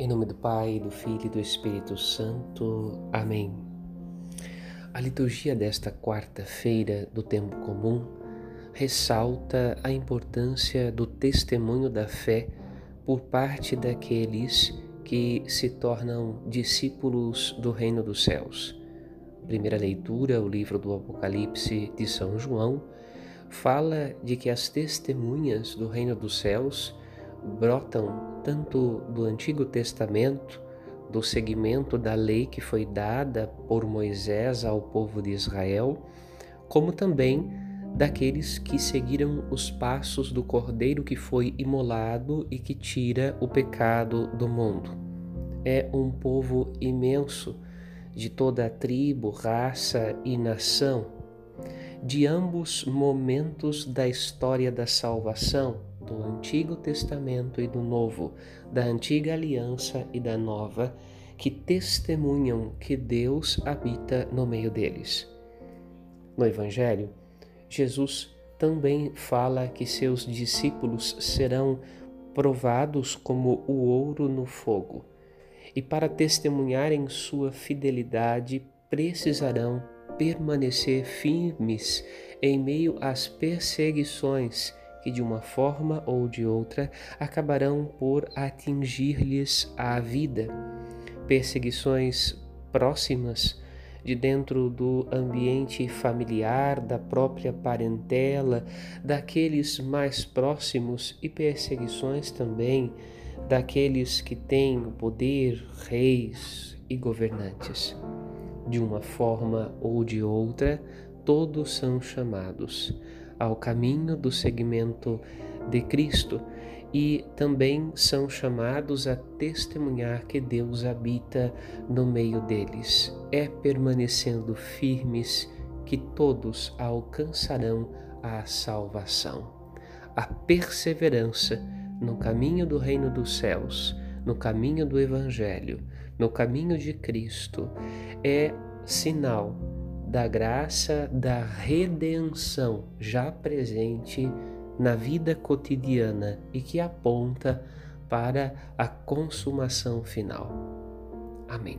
Em nome do Pai, do Filho e do Espírito Santo. Amém. A liturgia desta quarta-feira do tempo comum ressalta a importância do testemunho da fé por parte daqueles que se tornam discípulos do reino dos céus. Primeira leitura, o livro do Apocalipse de São João, fala de que as testemunhas do reino dos céus brotam tanto do Antigo Testamento, do segmento da lei que foi dada por Moisés ao povo de Israel, como também daqueles que seguiram os passos do Cordeiro que foi imolado e que tira o pecado do mundo. É um povo imenso, de toda a tribo, raça e nação, de ambos momentos da história da salvação, do Antigo Testamento e do Novo, da Antiga Aliança e da Nova, que testemunham que Deus habita no meio deles. No Evangelho, Jesus também fala que seus discípulos serão provados como o ouro no fogo, e para testemunharem sua fidelidade precisarão permanecer firmes em meio às perseguições que de uma forma ou de outra acabarão por atingir-lhes a vida. Perseguições próximas de dentro do ambiente familiar, da própria parentela, daqueles mais próximos e perseguições também daqueles que têm o poder, reis e governantes. De uma forma ou de outra, todos são chamados ao caminho do seguimento de Cristo e também são chamados a testemunhar que Deus habita no meio deles. É permanecendo firmes que todos alcançarão a salvação. A perseverança no caminho do reino dos céus, no caminho do Evangelho, no caminho de Cristo, é sinal da graça da redenção já presente na vida cotidiana e que aponta para a consumação final. Amém.